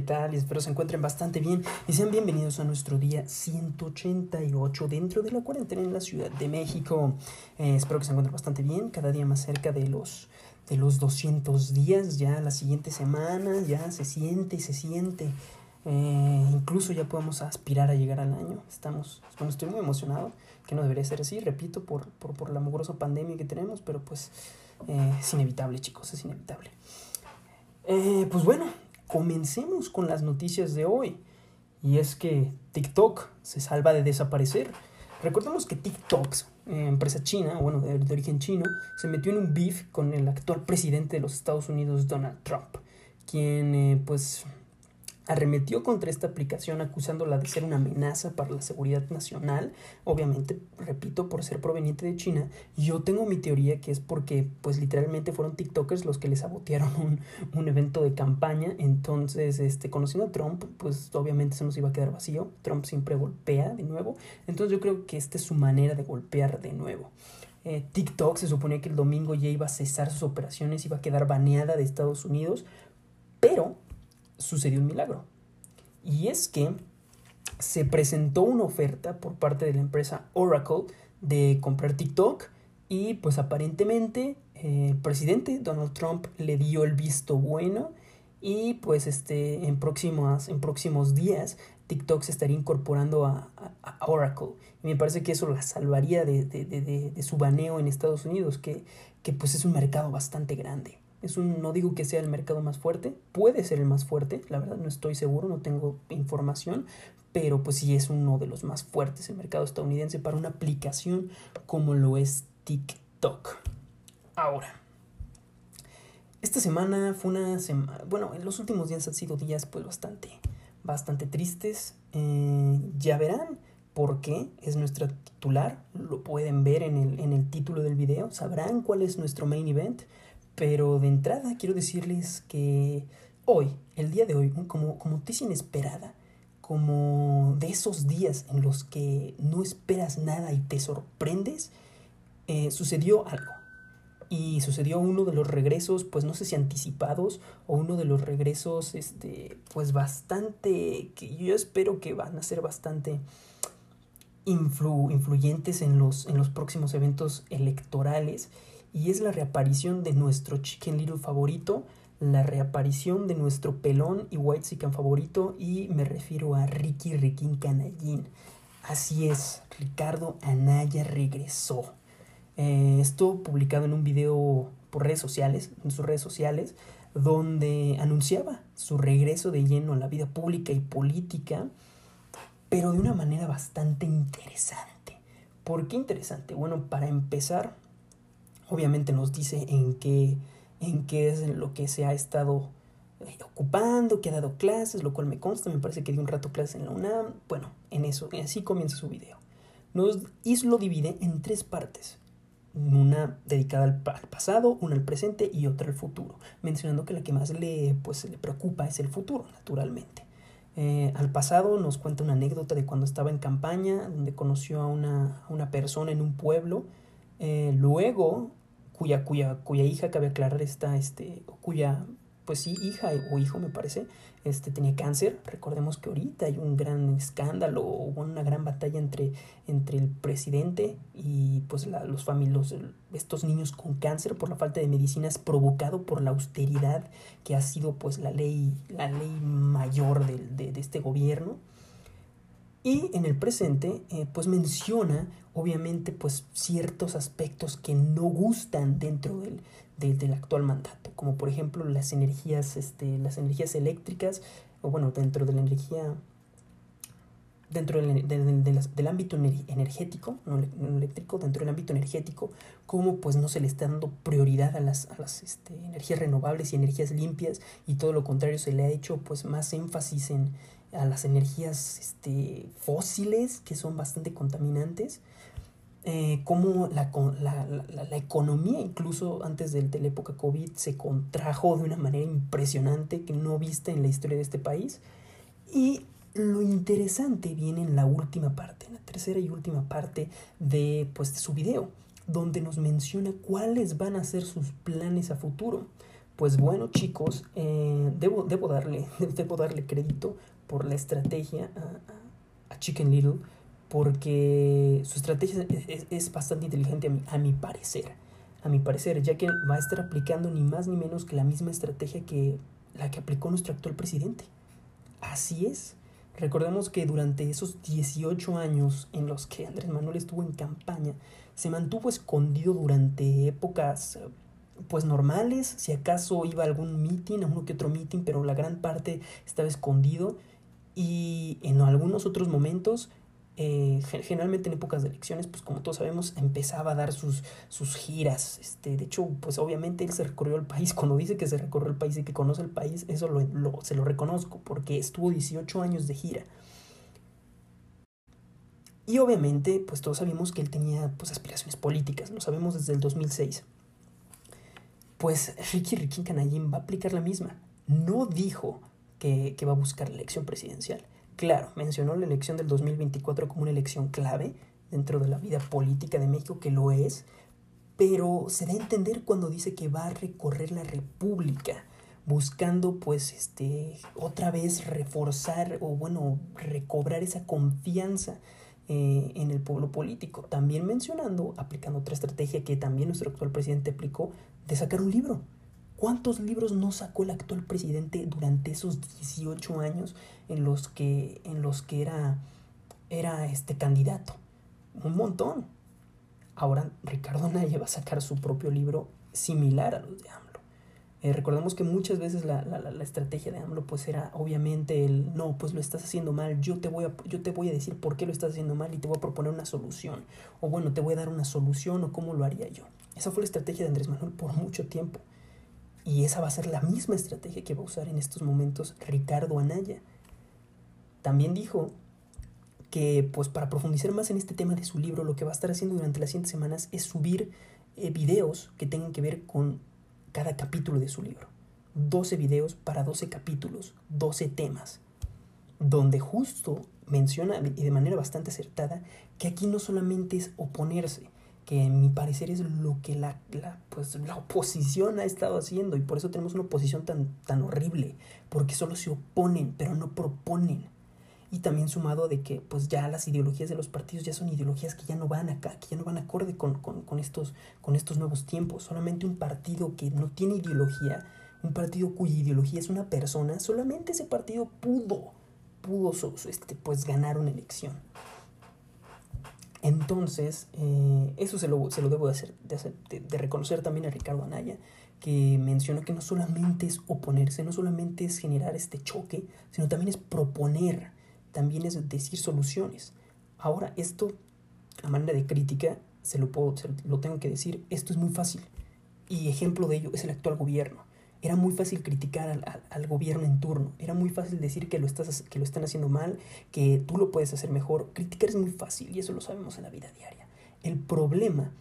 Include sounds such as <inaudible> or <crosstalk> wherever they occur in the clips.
¿qué tal? Espero se encuentren bastante bien y sean bienvenidos a nuestro día 188 dentro de la cuarentena en la Ciudad de México. Eh, espero que se encuentren bastante bien, cada día más cerca de los, de los 200 días, ya la siguiente semana, ya se siente y se siente. Eh, incluso ya podemos aspirar a llegar al año. Estamos, bueno, estoy muy emocionado, que no debería ser así, repito, por, por, por la mugrosa pandemia que tenemos, pero pues eh, es inevitable, chicos, es inevitable. pues bueno, comencemos con las noticias de hoy. Y es que TikTok se salva de desaparecer. Recordemos que TikTok, eh, empresa china, bueno, de, origen chino, se metió en un beef con el actual presidente de los Estados Unidos, Donald Trump, quien eh, pues arremetió contra esta aplicación acusándola de ser una amenaza para la seguridad nacional, obviamente, repito, por ser proveniente de China. Yo tengo mi teoría que es porque, pues literalmente fueron TikTokers los que le sabotearon un, un evento de campaña, entonces, este, conociendo a Trump, pues obviamente se nos iba a quedar vacío, Trump siempre golpea de nuevo, entonces yo creo que esta es su manera de golpear de nuevo. Eh, TikTok se suponía que el domingo ya iba a cesar sus operaciones, iba a quedar baneada de Estados Unidos, pero sucedió un milagro. Y es que se presentó una oferta por parte de la empresa Oracle de comprar TikTok y pues aparentemente eh, el presidente Donald Trump le dio el visto bueno y pues este en próximos, en próximos días TikTok se estaría incorporando a, Oracle. Y me parece que eso la salvaría de, de, su baneo en Estados Unidos, que, que pues es un mercado bastante grande. Es un, no digo que sea el mercado más fuerte, puede ser el más fuerte, la verdad no estoy seguro, no tengo información, pero pues sí es uno de los más fuertes el mercado estadounidense para una aplicación como lo es TikTok. Ahora, esta semana fue una semana, bueno, en los últimos días han sido días pues bastante, bastante tristes. Eh, ya verán por qué es nuestra titular, lo pueden ver en el, en el título del video, sabrán cuál es nuestro main event. Pero de entrada quiero decirles que hoy, el día de hoy, como, como noticia inesperada, como de esos días en los que no esperas nada y te sorprendes, eh, sucedió algo. Y sucedió uno de los regresos, pues no sé si anticipados, o uno de los regresos, este, pues bastante, que yo espero que van a ser bastante influyentes en los, en los próximos eventos electorales y es la reaparición de nuestro Chicken Little favorito, la reaparición de nuestro pelón y White Chicken favorito y me refiero a Ricky Riquín Canallín. Así es, Ricardo Anaya regresó. Eh, estuvo publicado en un video por redes sociales, en sus redes sociales, donde anunciaba su regreso de lleno a la vida pública y política, pero de una manera bastante interesante. ¿Por qué interesante? Bueno, para empezar, obviamente nos dice en qué, en qué es lo que se ha estado eh, ocupando, que ha dado clases, lo cual me consta, me parece que dio un rato clases en la UNAM. Bueno, en eso, así comienza su video. Nos, y lo divide en tres partes. Una dedicada al, pasado, una al presente y otra al futuro. Mencionando que la que más le, pues, le preocupa es el futuro, naturalmente. Eh, al pasado nos cuenta una anécdota de cuando estaba en campaña, donde conoció a una, a una persona en un pueblo. Eh, luego cuya, cuya, cuya hija, cabe aclarar, está, este, cuya, pues sí, hija o hijo me parece, este, tenía cáncer. Recordemos que ahorita hay un gran escándalo, hubo una gran batalla entre, entre el presidente y pues la, los familios, estos niños con cáncer por la falta de medicinas provocado por la austeridad que ha sido pues la ley, la ley mayor de, de este gobierno. Y en el presente, eh, pues menciona obviamente pues ciertos aspectos que no gustan dentro del, del, actual mandato, como por ejemplo las energías, este, las energías eléctricas, o bueno, dentro de la energía, dentro del, del, ámbito energético, no eléctrico, dentro del ámbito energético, cómo pues no se le está dando prioridad a las, a las este, energías renovables y energías limpias y todo lo contrario se le ha hecho pues más énfasis en, a las energías este, fósiles que son bastante contaminantes, eh, como la, la, la, economía incluso antes de, la época COVID se contrajo de una manera impresionante que no viste en la historia de este país. Y lo interesante viene en la última parte, en la tercera y última parte de, pues, su video, donde nos menciona cuáles van a ser sus planes a futuro. Pues bueno, chicos, eh, debo, debo, darle, <laughs> debo darle crédito por la estrategia a, a Chicken Little, porque su estrategia es, es bastante inteligente a mi, a mi parecer. A mi parecer, ya que va a estar aplicando ni más ni menos que la misma estrategia que la que aplicó nuestro actual presidente. Así es. Recordemos que durante esos 18 años en los que Andrés Manuel estuvo en campaña, se mantuvo escondido durante épocas pues normales, si acaso iba a algún meeting, a uno que otro meeting, pero la gran parte estaba escondido y en algunos otros momentos eh, generalmente en épocas de elecciones, pues como todos sabemos, empezaba a dar sus, sus giras. Este, de hecho, pues obviamente él se recorrió el país. Cuando dice que se recorrió el país y que conoce el país, eso lo, se lo reconozco, porque estuvo 18 años de gira. Y obviamente, pues todos sabemos que él tenía pues, aspiraciones políticas, lo sabemos desde el 2006. Pues Ricky Ricky Canallín va a aplicar la misma. No dijo que, va a buscar la elección presidencial. Claro, mencionó la elección del 2024 como una elección clave dentro de la vida política de México, que lo es, pero se da a entender cuando dice que va a recorrer la República buscando pues este otra vez reforzar o bueno recobrar esa confianza eh, en el pueblo político. También mencionando aplicando otra estrategia que también nuestro actual presidente aplicó de sacar un libro ¿Cuántos libros no sacó el actual presidente durante esos 18 años en los que, en los que era, era este candidato? Un montón. Ahora Ricardo Anaya va a sacar su propio libro similar a los de AMLO. Eh, recordemos que muchas veces la, la, la, estrategia de AMLO pues era obviamente el no, pues lo estás haciendo mal, yo te, voy a, yo te voy a decir por qué lo estás haciendo mal y te voy a proponer una solución. O bueno, te voy a dar una solución o cómo lo haría yo. Esa fue la estrategia de Andrés Manuel por mucho tiempo. Y esa va a ser la misma estrategia que va a usar en estos momentos Ricardo Anaya. También dijo que pues para profundizar más en este tema de su libro, lo que va a estar haciendo durante las siguientes semanas es subir eh, videos que tengan que ver con cada capítulo de su libro. 12 videos para 12 capítulos, 12 temas, donde justo menciona y de manera bastante acertada que aquí no solamente es oponerse, que en mi parecer es lo que la, la, pues, la oposición ha estado haciendo y por eso tenemos una oposición tan, tan horrible, porque solo se oponen, pero no proponen. Y también sumado de que pues ya las ideologías de los partidos ya son ideologías que ya no van acá, que ya no van acorde con, con, con estos, con estos nuevos tiempos. Solamente un partido que no tiene ideología, un partido cuya ideología es una persona, solamente ese partido pudo, pudo este, pues ganar una elección. Entonces, eh, eso se lo, se lo debo de, hacer, de, de, reconocer también a Ricardo Anaya, que mencionó que no solamente es oponerse, no solamente es generar este choque, sino también es proponer, también es decir soluciones. Ahora, esto, a manera de crítica, se lo, puedo, se lo tengo que decir, esto es muy fácil. Y ejemplo de ello es el actual gobierno. Era muy fácil criticar al, al, al, gobierno en turno, era muy fácil decir que lo, estás, que lo están haciendo mal, que tú lo puedes hacer mejor. Criticar es muy fácil y eso lo sabemos en la vida diaria. El problema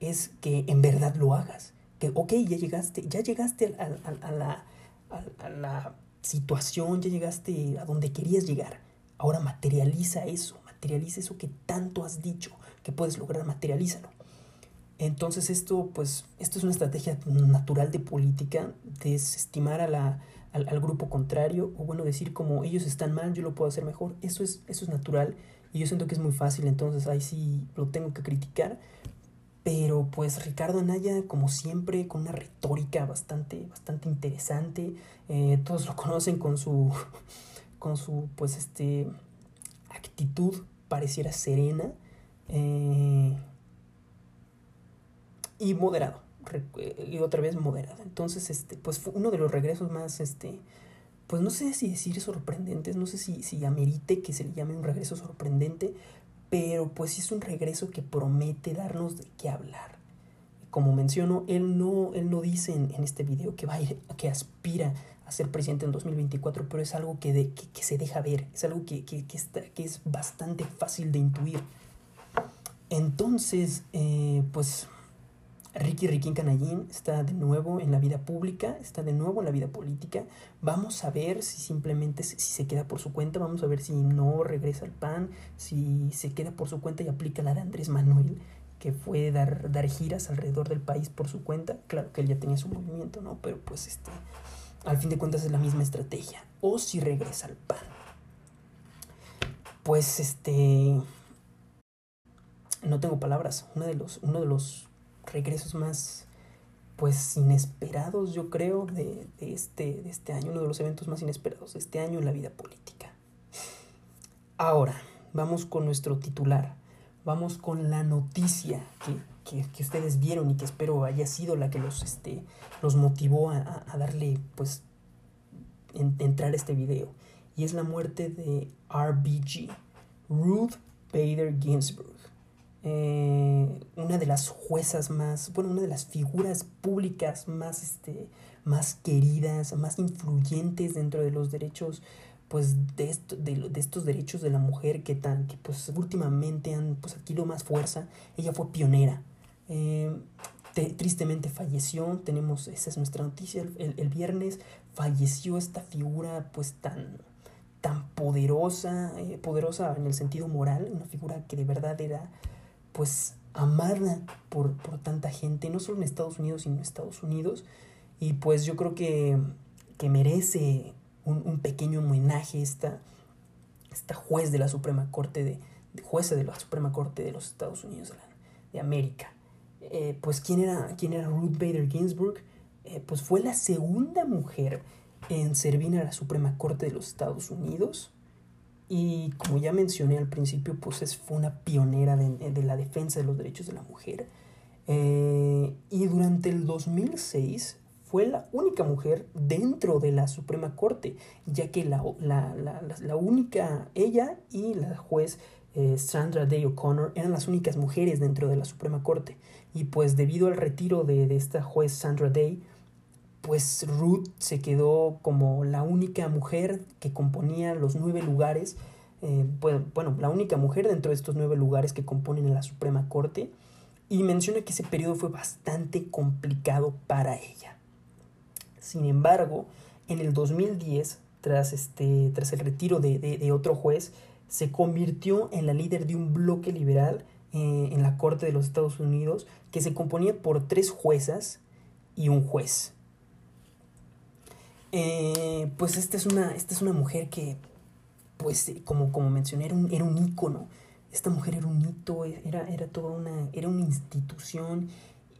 es que en verdad lo hagas. Que, ok, ya llegaste, ya llegaste a, a, a la, a, la situación, ya llegaste a donde querías llegar. Ahora materializa eso, materializa eso que tanto has dicho que puedes lograr, materialízalo. Entonces esto, pues, esto es una estrategia natural de política, desestimar a la, al, al, grupo contrario, o bueno, decir como ellos están mal, yo lo puedo hacer mejor. Eso es, eso es natural y yo siento que es muy fácil, entonces ahí sí lo tengo que criticar. Pero pues Ricardo Anaya, como siempre, con una retórica bastante, bastante interesante. Eh, todos lo conocen con su, <laughs> con su, pues, este, actitud pareciera serena. Eh, y moderado y otra vez moderado entonces este pues fue uno de los regresos más este pues no sé si decir sorprendentes no sé si, si amerite que se le llame un regreso sorprendente pero pues es un regreso que promete darnos de qué hablar. Como menciono él no él no dice en, este video que va a ir, que aspira a ser presidente en 2024 pero es algo que, de, que se deja ver es algo que, que, que, está, que es bastante fácil de intuir. Entonces eh, pues Ricky Riquín Canallín está de nuevo en la vida pública, está de nuevo en la vida política. Vamos a ver si simplemente si se queda por su cuenta, vamos a ver si no regresa al PAN, si se queda por su cuenta y aplica la de Andrés Manuel, que fue dar, dar giras alrededor del país por su cuenta. Claro que él ya tenía su movimiento, ¿no? Pero pues este, al fin de cuentas es la misma estrategia. O si regresa al PAN. Pues este, no tengo palabras. Uno de los, uno de los regresos más pues inesperados, yo creo, de, este, de este año, uno de los eventos más inesperados de este año en la vida política. Ahora, vamos con nuestro titular, vamos con la noticia que, ustedes vieron y que espero haya sido la que los, este, los motivó a, darle, pues, entrar a este video. Y es la muerte de RBG, Ruth Bader Ginsburg. Eh, una de las juezas más, bueno, una de las figuras públicas más, este, más queridas, más influyentes dentro de los derechos, pues, de, esto, de, estos derechos de la mujer que tan, pues últimamente han pues, adquirido más fuerza. Ella fue pionera. Eh, tristemente falleció, tenemos, esa es nuestra noticia, el, el, viernes falleció esta figura pues tan, tan poderosa, eh, poderosa en el sentido moral, una figura que de verdad era pues amada por, por tanta gente, no solo en Estados Unidos, sino en Estados Unidos. Y pues yo creo que, que merece un, un, pequeño homenaje esta, esta juez de la Suprema Corte, de, jueza de la Suprema Corte de los Estados Unidos de, América. Eh, pues ¿quién era, quién era Ruth Bader Ginsburg? Eh, pues fue la segunda mujer en servir a la Suprema Corte de los Estados Unidos. Y como ya mencioné al principio, pues es, fue una pionera de, la defensa de los derechos de la mujer. Eh, y durante el 2006 fue la única mujer dentro de la Suprema Corte, ya que la, la, única, ella y la juez eh, Sandra Day O'Connor eran las únicas mujeres dentro de la Suprema Corte. Y pues debido al retiro de, de esta juez Sandra Day, pues Ruth se quedó como la única mujer que componía los nueve lugares, eh, bueno, la única mujer dentro de estos nueve lugares que componen la Suprema Corte, y menciona que ese periodo fue bastante complicado para ella. Sin embargo, en el 2010, tras, este, tras el retiro de, otro juez, se convirtió en la líder de un bloque liberal eh, en la Corte de los Estados Unidos que se componía por tres juezas y un juez. Eh, pues esta es, una, esta es una mujer que, pues como, como mencioné, era un, era un ícono. Esta mujer era un hito, era, era toda una, era una institución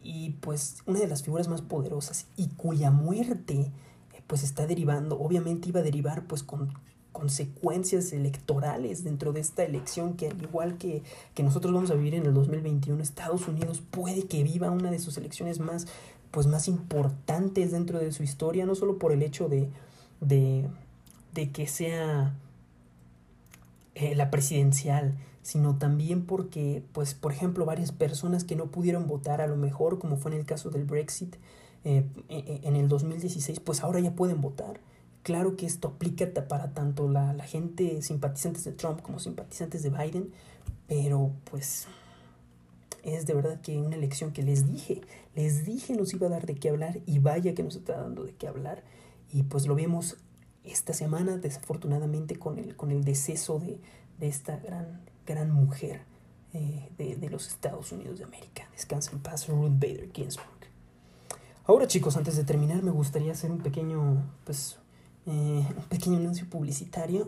y pues una de las figuras más poderosas y cuya muerte eh, pues está derivando, obviamente iba a derivar pues con consecuencias electorales dentro de esta elección que al igual que, que nosotros vamos a vivir en el 2021, Estados Unidos puede que viva una de sus elecciones más pues más importantes dentro de su historia, no solo por el hecho de, de, de que sea eh, la presidencial, sino también porque, pues, por ejemplo, varias personas que no pudieron votar a lo mejor, como fue en el caso del Brexit eh, e, e, en el 2016, pues ahora ya pueden votar. Claro que esto aplica para tanto la, la gente simpatizantes de Trump como simpatizantes de Biden, pero pues es de verdad que una elección que les dije, les dije nos iba a dar de qué hablar y vaya que nos está dando de qué hablar. Y pues lo vemos esta semana, desafortunadamente, con el, con el deceso de, esta gran, gran mujer eh, de, los Estados Unidos de América. Descansa en paz, Ruth Bader Ginsburg. Ahora chicos, antes de terminar, me gustaría hacer un pequeño, pues, eh, un pequeño anuncio publicitario.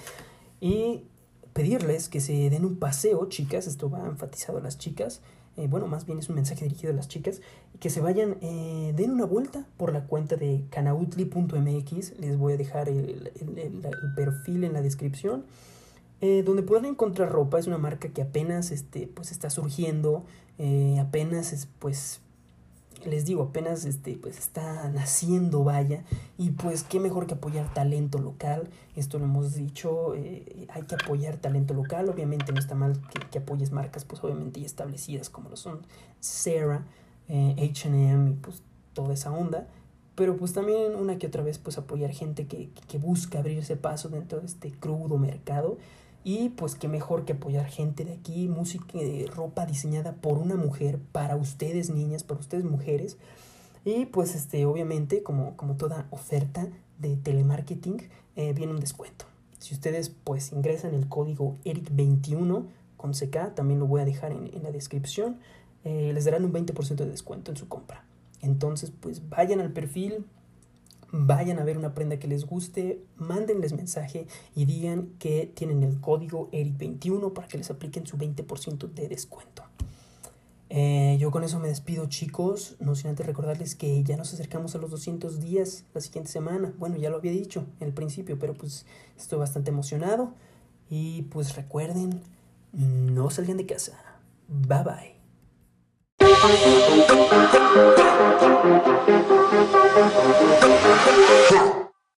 <laughs> y pedirles que se den un paseo, chicas, esto va enfatizado a las chicas, eh, bueno, más bien es un mensaje dirigido a las chicas, que se vayan, eh, den una vuelta por la cuenta de canautli.mx, les voy a dejar el, perfil en la descripción, eh, donde puedan encontrar ropa, es una marca que apenas este, pues está surgiendo, apenas es, pues les digo, apenas este, pues está naciendo, vaya, y pues qué mejor que apoyar talento local, esto lo hemos dicho, eh, hay que apoyar talento local, obviamente no está mal que, apoyes marcas, pues obviamente ya establecidas como lo son Sarah, HM y pues toda esa onda, pero pues también una que otra vez pues apoyar gente que, que busca abrirse paso dentro de este crudo mercado, y pues qué mejor que apoyar gente de aquí, música, de ropa diseñada por una mujer, para ustedes niñas, para ustedes mujeres. Y pues este, obviamente, como, como toda oferta de telemarketing, eh, viene un descuento. Si ustedes pues ingresan el código ERIC21 con CK, también lo voy a dejar en, en la descripción. Eh, les darán un 20% de descuento en su compra. Entonces, pues vayan al perfil, vayan a ver una prenda que les guste, mándenles mensaje y digan que tienen el código ERIC21 para que les apliquen su 20% de descuento. Eh, yo con eso me despido chicos, no sin antes recordarles que ya nos acercamos a los 200 días la siguiente semana. Bueno, ya lo había dicho en el principio, pero pues estoy bastante emocionado. Y pues recuerden, no salgan de casa. Bye bye. Huh.